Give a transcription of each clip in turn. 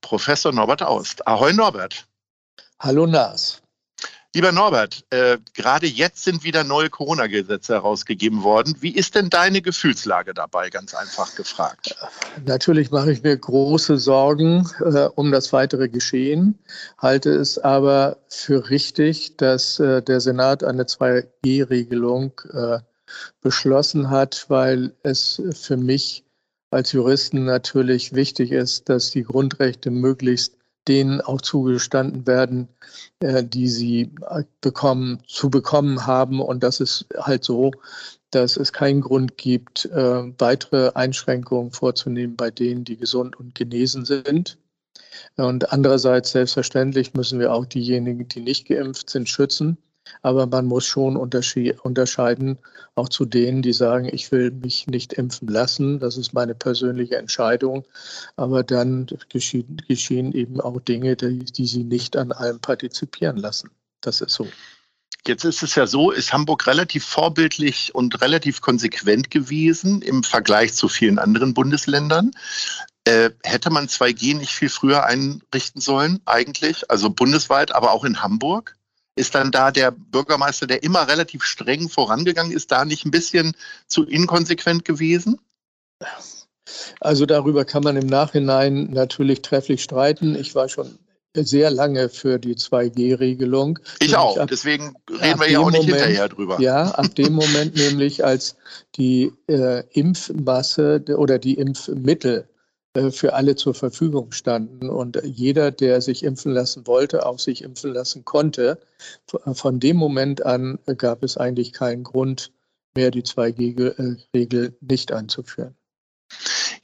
Professor Norbert Aust. Ahoi Norbert. Hallo Lars. Lieber Norbert, äh, gerade jetzt sind wieder neue Corona-Gesetze herausgegeben worden. Wie ist denn deine Gefühlslage dabei, ganz einfach gefragt? Natürlich mache ich mir große Sorgen äh, um das weitere Geschehen, halte es aber für richtig, dass äh, der Senat eine 2G-Regelung äh, beschlossen hat, weil es für mich als Juristen natürlich wichtig ist, dass die Grundrechte möglichst denen auch zugestanden werden, äh, die sie äh, bekommen, zu bekommen haben. Und das ist halt so, dass es keinen Grund gibt, äh, weitere Einschränkungen vorzunehmen bei denen, die gesund und genesen sind. Und andererseits selbstverständlich müssen wir auch diejenigen, die nicht geimpft sind, schützen. Aber man muss schon unterscheiden, auch zu denen, die sagen, ich will mich nicht impfen lassen. Das ist meine persönliche Entscheidung. Aber dann geschehen, geschehen eben auch Dinge, die, die sie nicht an allem partizipieren lassen. Das ist so. Jetzt ist es ja so, ist Hamburg relativ vorbildlich und relativ konsequent gewesen im Vergleich zu vielen anderen Bundesländern. Äh, hätte man 2G nicht viel früher einrichten sollen, eigentlich? Also bundesweit, aber auch in Hamburg? Ist dann da der Bürgermeister, der immer relativ streng vorangegangen ist, da nicht ein bisschen zu inkonsequent gewesen? Also darüber kann man im Nachhinein natürlich trefflich streiten. Ich war schon sehr lange für die 2G-Regelung. Ich auch, ab, deswegen reden wir ja auch nicht Moment, hinterher drüber. Ja, ab dem Moment nämlich, als die äh, Impfmasse oder die Impfmittel für alle zur Verfügung standen. Und jeder, der sich impfen lassen wollte, auch sich impfen lassen konnte. Von dem Moment an gab es eigentlich keinen Grund mehr, die 2G-Regel nicht einzuführen.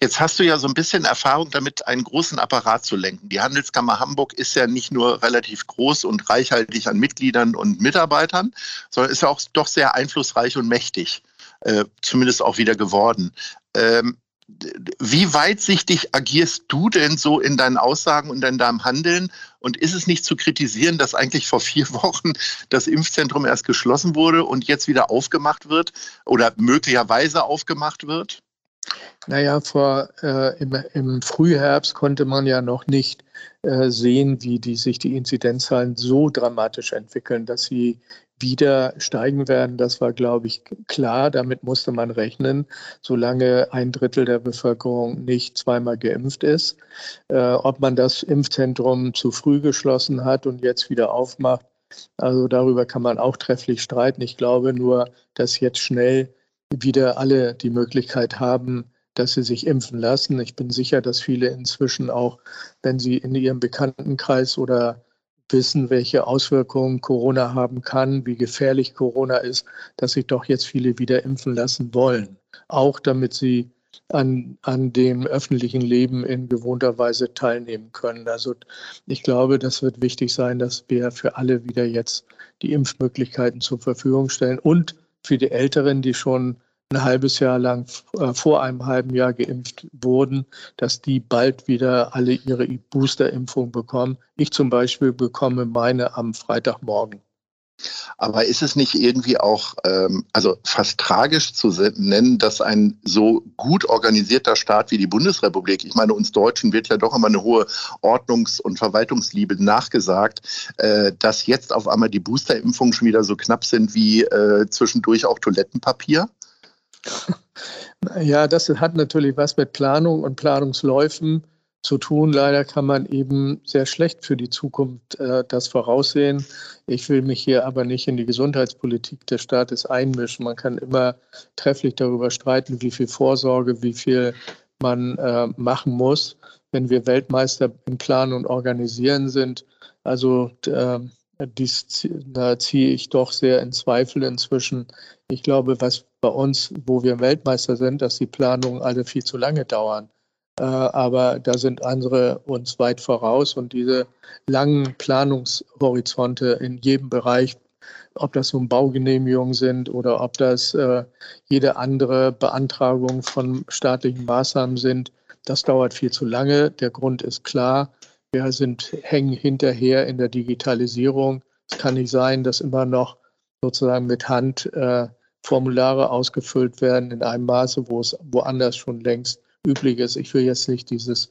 Jetzt hast du ja so ein bisschen Erfahrung damit, einen großen Apparat zu lenken. Die Handelskammer Hamburg ist ja nicht nur relativ groß und reichhaltig an Mitgliedern und Mitarbeitern, sondern ist ja auch doch sehr einflussreich und mächtig, äh, zumindest auch wieder geworden. Ähm, wie weitsichtig agierst du denn so in deinen Aussagen und in deinem Handeln? Und ist es nicht zu kritisieren, dass eigentlich vor vier Wochen das Impfzentrum erst geschlossen wurde und jetzt wieder aufgemacht wird oder möglicherweise aufgemacht wird? Naja, vor, äh, im, im, Frühherbst konnte man ja noch nicht sehen, wie die, sich die Inzidenzzahlen so dramatisch entwickeln, dass sie wieder steigen werden. Das war, glaube ich, klar. Damit musste man rechnen, solange ein Drittel der Bevölkerung nicht zweimal geimpft ist. Äh, ob man das Impfzentrum zu früh geschlossen hat und jetzt wieder aufmacht, also darüber kann man auch trefflich streiten. Ich glaube nur, dass jetzt schnell wieder alle die Möglichkeit haben, dass sie sich impfen lassen. Ich bin sicher, dass viele inzwischen auch, wenn sie in ihrem Bekanntenkreis oder wissen, welche Auswirkungen Corona haben kann, wie gefährlich Corona ist, dass sich doch jetzt viele wieder impfen lassen wollen. Auch damit sie an, an dem öffentlichen Leben in gewohnter Weise teilnehmen können. Also ich glaube, das wird wichtig sein, dass wir für alle wieder jetzt die Impfmöglichkeiten zur Verfügung stellen und für die Älteren, die schon ein halbes Jahr lang äh, vor einem halben Jahr geimpft wurden, dass die bald wieder alle ihre Boosterimpfung bekommen. Ich zum Beispiel bekomme meine am Freitagmorgen. Aber ist es nicht irgendwie auch, ähm, also fast tragisch zu nennen, dass ein so gut organisierter Staat wie die Bundesrepublik, ich meine, uns Deutschen wird ja doch immer eine hohe Ordnungs- und Verwaltungsliebe nachgesagt, äh, dass jetzt auf einmal die Boosterimpfungen schon wieder so knapp sind wie äh, zwischendurch auch Toilettenpapier? Ja, das hat natürlich was mit Planung und Planungsläufen zu tun. Leider kann man eben sehr schlecht für die Zukunft äh, das voraussehen. Ich will mich hier aber nicht in die Gesundheitspolitik des Staates einmischen. Man kann immer trefflich darüber streiten, wie viel Vorsorge, wie viel man äh, machen muss, wenn wir Weltmeister im Planen und Organisieren sind. Also äh, dies da ziehe ich doch sehr in Zweifel inzwischen. Ich glaube, was bei uns, wo wir Weltmeister sind, dass die Planungen alle viel zu lange dauern. Äh, aber da sind andere uns weit voraus und diese langen Planungshorizonte in jedem Bereich, ob das nun Baugenehmigungen sind oder ob das äh, jede andere Beantragung von staatlichen Maßnahmen sind, das dauert viel zu lange. Der Grund ist klar. Wir sind, hängen hinterher in der Digitalisierung. Es kann nicht sein, dass immer noch sozusagen mit Hand äh, Formulare ausgefüllt werden in einem Maße, wo es woanders schon längst üblich ist. Ich will jetzt nicht dieses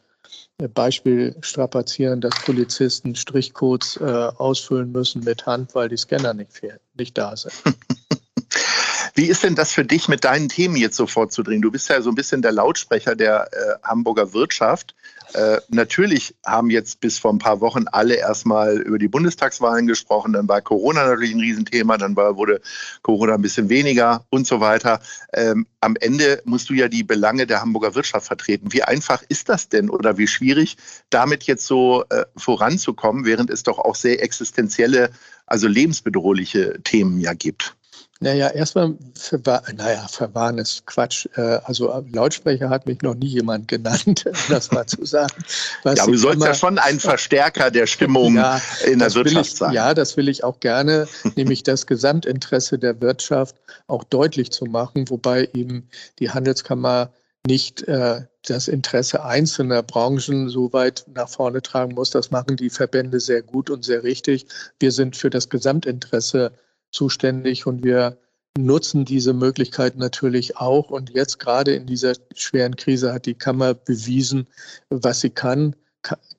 äh, Beispiel strapazieren, dass Polizisten Strichcodes äh, ausfüllen müssen mit Hand, weil die Scanner nicht, nicht da sind. Wie ist denn das für dich, mit deinen Themen jetzt so vorzudringen? Du bist ja so ein bisschen der Lautsprecher der äh, Hamburger Wirtschaft. Äh, natürlich haben jetzt bis vor ein paar Wochen alle erstmal über die Bundestagswahlen gesprochen. Dann war Corona natürlich ein Riesenthema. Dann war, wurde Corona ein bisschen weniger und so weiter. Ähm, am Ende musst du ja die Belange der Hamburger Wirtschaft vertreten. Wie einfach ist das denn oder wie schwierig, damit jetzt so äh, voranzukommen, während es doch auch sehr existenzielle, also lebensbedrohliche Themen ja gibt? Naja, erstmal, verwahr, naja, verwahren ist Quatsch. Äh, also Lautsprecher hat mich noch nie jemand genannt, um das mal zu sagen. Was ja, aber du sollst ja schon ein Verstärker der Stimmung ja, in der Wirtschaft ich, sein. Ja, das will ich auch gerne, nämlich das Gesamtinteresse der Wirtschaft auch deutlich zu machen, wobei eben die Handelskammer nicht äh, das Interesse einzelner Branchen so weit nach vorne tragen muss. Das machen die Verbände sehr gut und sehr richtig. Wir sind für das Gesamtinteresse zuständig und wir nutzen diese Möglichkeit natürlich auch. Und jetzt gerade in dieser schweren Krise hat die Kammer bewiesen, was sie kann.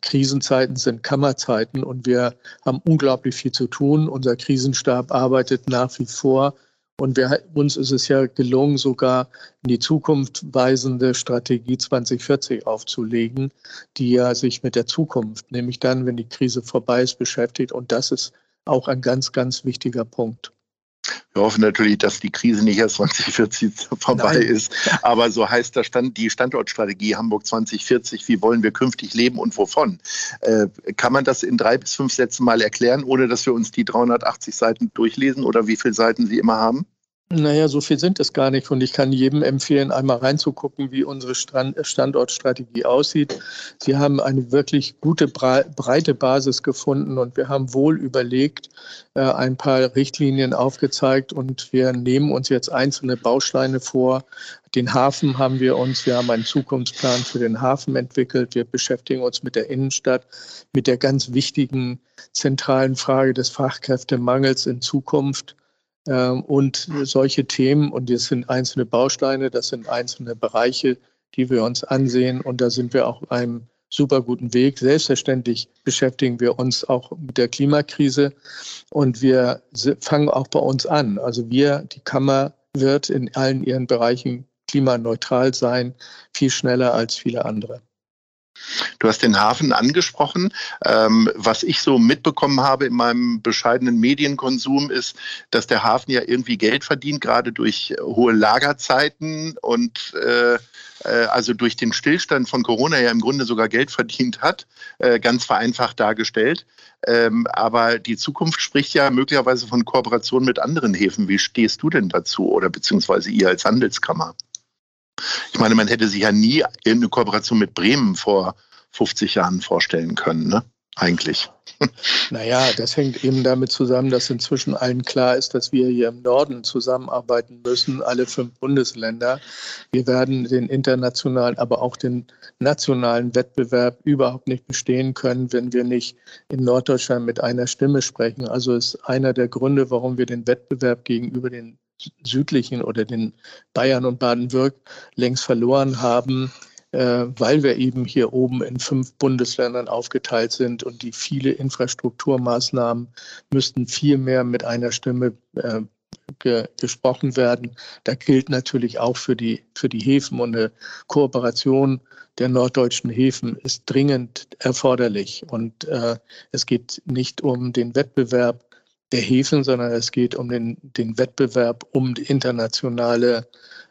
Krisenzeiten sind Kammerzeiten und wir haben unglaublich viel zu tun. Unser Krisenstab arbeitet nach wie vor. Und wir, uns ist es ja gelungen, sogar in die Zukunft weisende Strategie 2040 aufzulegen, die ja sich mit der Zukunft, nämlich dann, wenn die Krise vorbei ist, beschäftigt. Und das ist auch ein ganz, ganz wichtiger Punkt. Wir hoffen natürlich, dass die Krise nicht erst 2040 vorbei Nein. ist. Aber so heißt das Stand, die Standortstrategie Hamburg 2040. Wie wollen wir künftig leben und wovon? Äh, kann man das in drei bis fünf Sätzen mal erklären, ohne dass wir uns die 380 Seiten durchlesen oder wie viele Seiten Sie immer haben? Naja, so viel sind es gar nicht. Und ich kann jedem empfehlen, einmal reinzugucken, wie unsere Standortstrategie aussieht. Sie haben eine wirklich gute, breite Basis gefunden und wir haben wohl überlegt, äh, ein paar Richtlinien aufgezeigt und wir nehmen uns jetzt einzelne Bausteine vor. Den Hafen haben wir uns, wir haben einen Zukunftsplan für den Hafen entwickelt. Wir beschäftigen uns mit der Innenstadt, mit der ganz wichtigen zentralen Frage des Fachkräftemangels in Zukunft. Ähm, und solche Themen, und das sind einzelne Bausteine, das sind einzelne Bereiche, die wir uns ansehen. Und da sind wir auch auf einem super guten Weg. Selbstverständlich beschäftigen wir uns auch mit der Klimakrise und wir fangen auch bei uns an. Also wir, die Kammer wird in allen ihren Bereichen klimaneutral sein, viel schneller als viele andere. Du hast den Hafen angesprochen. Ähm, was ich so mitbekommen habe in meinem bescheidenen Medienkonsum ist, dass der Hafen ja irgendwie Geld verdient, gerade durch hohe Lagerzeiten und äh, äh, also durch den Stillstand von Corona ja im Grunde sogar Geld verdient hat, äh, ganz vereinfacht dargestellt. Ähm, aber die Zukunft spricht ja möglicherweise von Kooperation mit anderen Häfen. Wie stehst du denn dazu oder beziehungsweise ihr als Handelskammer? Ich meine, man hätte sich ja nie eine Kooperation mit Bremen vor 50 Jahren vorstellen können, ne? Eigentlich. Naja, das hängt eben damit zusammen, dass inzwischen allen klar ist, dass wir hier im Norden zusammenarbeiten müssen, alle fünf Bundesländer. Wir werden den internationalen, aber auch den nationalen Wettbewerb überhaupt nicht bestehen können, wenn wir nicht in Norddeutschland mit einer Stimme sprechen. Also ist einer der Gründe, warum wir den Wettbewerb gegenüber den südlichen oder den Bayern und Baden-Württemberg längst verloren haben, äh, weil wir eben hier oben in fünf Bundesländern aufgeteilt sind und die viele Infrastrukturmaßnahmen müssten viel mehr mit einer Stimme äh, ge gesprochen werden. Da gilt natürlich auch für die, für die Häfen und eine Kooperation der norddeutschen Häfen ist dringend erforderlich. Und äh, es geht nicht um den Wettbewerb der Häfen, sondern es geht um den, den Wettbewerb, um internationale,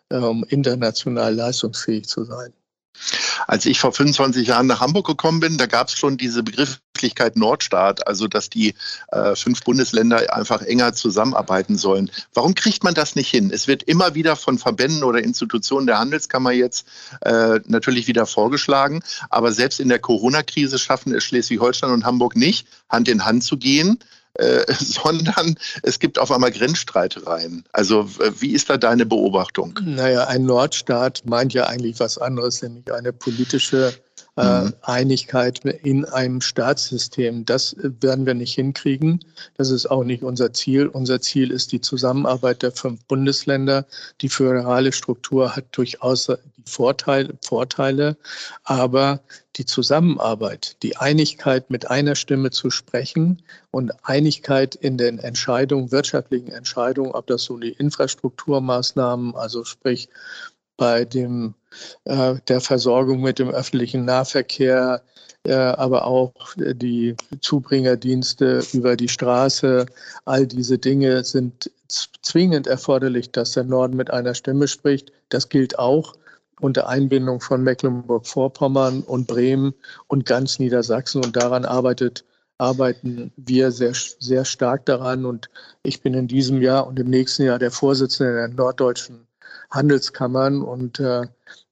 um international leistungsfähig zu sein. Als ich vor 25 Jahren nach Hamburg gekommen bin, da gab es schon diese Begrifflichkeit Nordstaat, also dass die äh, fünf Bundesländer einfach enger zusammenarbeiten sollen. Warum kriegt man das nicht hin? Es wird immer wieder von Verbänden oder Institutionen der Handelskammer jetzt äh, natürlich wieder vorgeschlagen, aber selbst in der Corona-Krise schaffen es Schleswig-Holstein und Hamburg nicht, Hand in Hand zu gehen. Äh, sondern es gibt auf einmal Grenzstreitereien. Also wie ist da deine Beobachtung? Naja, ein Nordstaat meint ja eigentlich was anderes, nämlich eine politische mhm. Einigkeit in einem Staatssystem. Das werden wir nicht hinkriegen. Das ist auch nicht unser Ziel. Unser Ziel ist die Zusammenarbeit der fünf Bundesländer. Die föderale Struktur hat durchaus die Vorteile, Vorteile, aber die Zusammenarbeit, die Einigkeit mit einer Stimme zu sprechen und Einigkeit in den Entscheidungen, wirtschaftlichen Entscheidungen, ob das so die Infrastrukturmaßnahmen, also sprich bei dem, äh, der Versorgung mit dem öffentlichen Nahverkehr, äh, aber auch die Zubringerdienste über die Straße. All diese Dinge sind zwingend erforderlich, dass der Norden mit einer Stimme spricht. Das gilt auch unter Einbindung von Mecklenburg-Vorpommern und Bremen und ganz Niedersachsen. Und daran arbeitet arbeiten wir sehr, sehr stark daran. Und ich bin in diesem Jahr und im nächsten Jahr der Vorsitzende der norddeutschen Handelskammern und äh,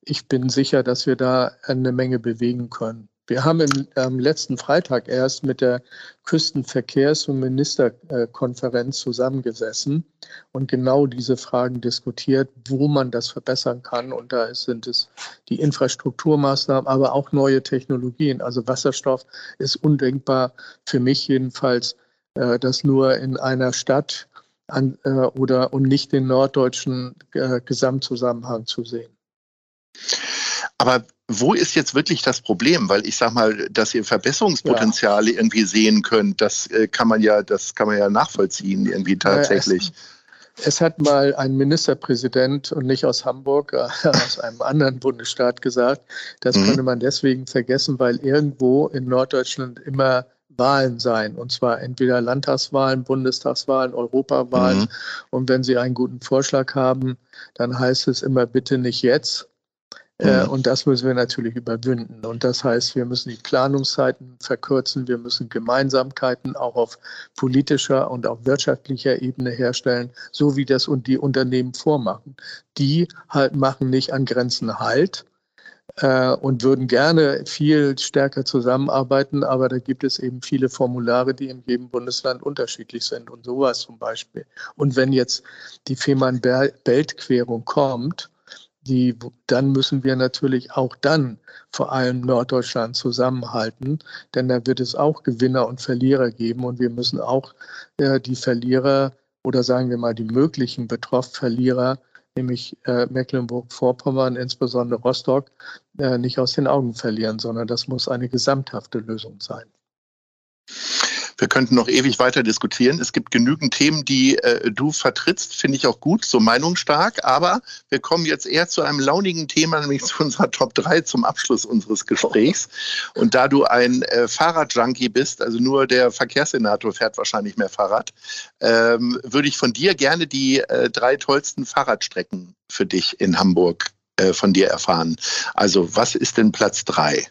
ich bin sicher, dass wir da eine Menge bewegen können. Wir haben im, am letzten Freitag erst mit der Küstenverkehrs- und Ministerkonferenz zusammengesessen und genau diese Fragen diskutiert, wo man das verbessern kann. Und da sind es die Infrastrukturmaßnahmen, aber auch neue Technologien. Also Wasserstoff ist undenkbar für mich jedenfalls, äh, dass nur in einer Stadt an, äh, oder und nicht den norddeutschen äh, Gesamtzusammenhang zu sehen. Aber wo ist jetzt wirklich das Problem? Weil ich sage mal, dass ihr Verbesserungspotenziale ja. irgendwie sehen könnt, das äh, kann man ja, das kann man ja nachvollziehen irgendwie tatsächlich. Es, es, hat mal ein Ministerpräsident und nicht aus Hamburg, aus einem anderen Bundesstaat gesagt, das mhm. könne man deswegen vergessen, weil irgendwo in Norddeutschland immer Wahlen sein. Und zwar entweder Landtagswahlen, Bundestagswahlen, Europawahlen. Mhm. Und wenn Sie einen guten Vorschlag haben, dann heißt es immer bitte nicht jetzt. Äh, mhm. und das müssen wir natürlich überwinden. Und das heißt, wir müssen die Planungszeiten verkürzen. Wir müssen Gemeinsamkeiten auch auf politischer und auf wirtschaftlicher Ebene herstellen, so wie das und die Unternehmen vormachen. Die halt machen nicht an Grenzen Halt, äh, und würden gerne viel stärker zusammenarbeiten, aber da gibt es eben viele Formulare, die in jedem Bundesland unterschiedlich sind und sowas zum Beispiel. Und wenn jetzt die Fehmarn-Belt-Querung kommt, die, dann müssen wir natürlich auch dann vor allem Norddeutschland zusammenhalten, denn da wird es auch Gewinner und Verlierer geben und wir müssen auch äh, die Verlierer oder sagen wir mal die möglichen Betroff-Verlierer nämlich äh, Mecklenburg-Vorpommern, insbesondere Rostock, äh, nicht aus den Augen verlieren, sondern das muss eine gesamthafte Lösung sein. Wir könnten noch ewig weiter diskutieren. Es gibt genügend Themen, die äh, du vertrittst, finde ich auch gut, so meinungsstark. Aber wir kommen jetzt eher zu einem launigen Thema, nämlich zu unserer Top 3 zum Abschluss unseres Gesprächs. Und da du ein äh, Fahrradjunkie bist, also nur der Verkehrssenator fährt wahrscheinlich mehr Fahrrad, ähm, würde ich von dir gerne die äh, drei tollsten Fahrradstrecken für dich in Hamburg äh, von dir erfahren. Also was ist denn Platz 3?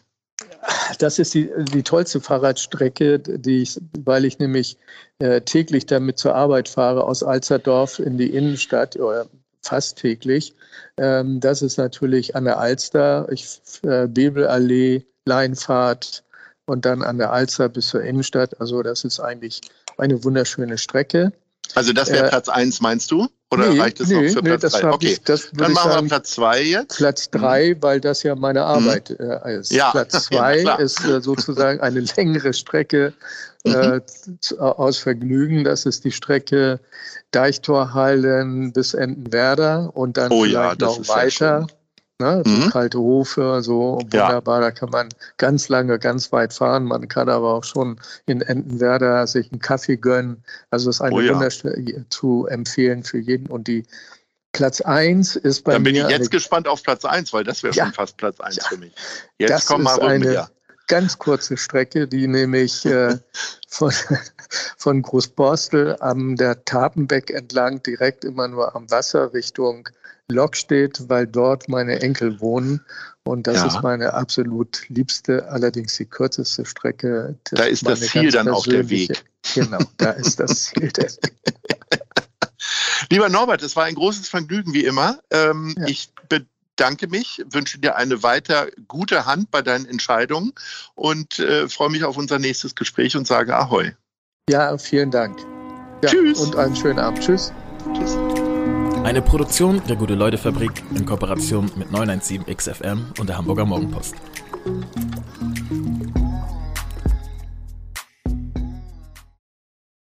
Das ist die, die tollste Fahrradstrecke, die ich, weil ich nämlich äh, täglich damit zur Arbeit fahre, aus Alsterdorf in die Innenstadt oder fast täglich. Ähm, das ist natürlich an der Alster, ich, äh, Bebelallee, Leinfahrt und dann an der Alster bis zur Innenstadt. Also das ist eigentlich eine wunderschöne Strecke. Also das wäre äh, Platz 1, meinst du? Oder nee, reicht es nee, noch für Platz 3? Nee, okay, ich, dann machen sagen, wir Platz 2 jetzt. Platz 3, mhm. weil das ja meine Arbeit mhm. äh, ist. Ja. Platz 2 ja, ist äh, sozusagen eine längere Strecke äh, mhm. aus Vergnügen. Das ist die Strecke Deichtorhallen bis Entenwerder und dann oh, vielleicht ja, noch weiter. Ne? Mhm. Kalte Hofe, so wunderbar. Ja. Da kann man ganz lange, ganz weit fahren. Man kann aber auch schon in Entenwerder sich einen Kaffee gönnen. Also ist eine oh ja. wunderschöne zu empfehlen für jeden. Und die Platz 1 ist bei mir. Dann bin ich jetzt gespannt auf Platz 1, weil das wäre ja, schon fast Platz 1 für mich. Jetzt komm mal eine ja. Ganz kurze Strecke, die nämlich äh, von, von Großborstel am der Tapenbeck entlang direkt immer nur am Wasser Richtung Lok steht, weil dort meine Enkel wohnen. Und das ja. ist meine absolut liebste, allerdings die kürzeste Strecke. Da ist das Ziel dann auch der Weg. Genau, da ist das Ziel der Weg. Lieber Norbert, es war ein großes Vergnügen wie immer. Ähm, ja. Ich bedanke mich, wünsche dir eine weiter gute Hand bei deinen Entscheidungen und äh, freue mich auf unser nächstes Gespräch und sage Ahoi. Ja, vielen Dank. Ja, Tschüss. Und einen schönen Abend. Tschüss. Tschüss. Eine Produktion der Gute-Leute-Fabrik in Kooperation mit 917XFM und der Hamburger Morgenpost.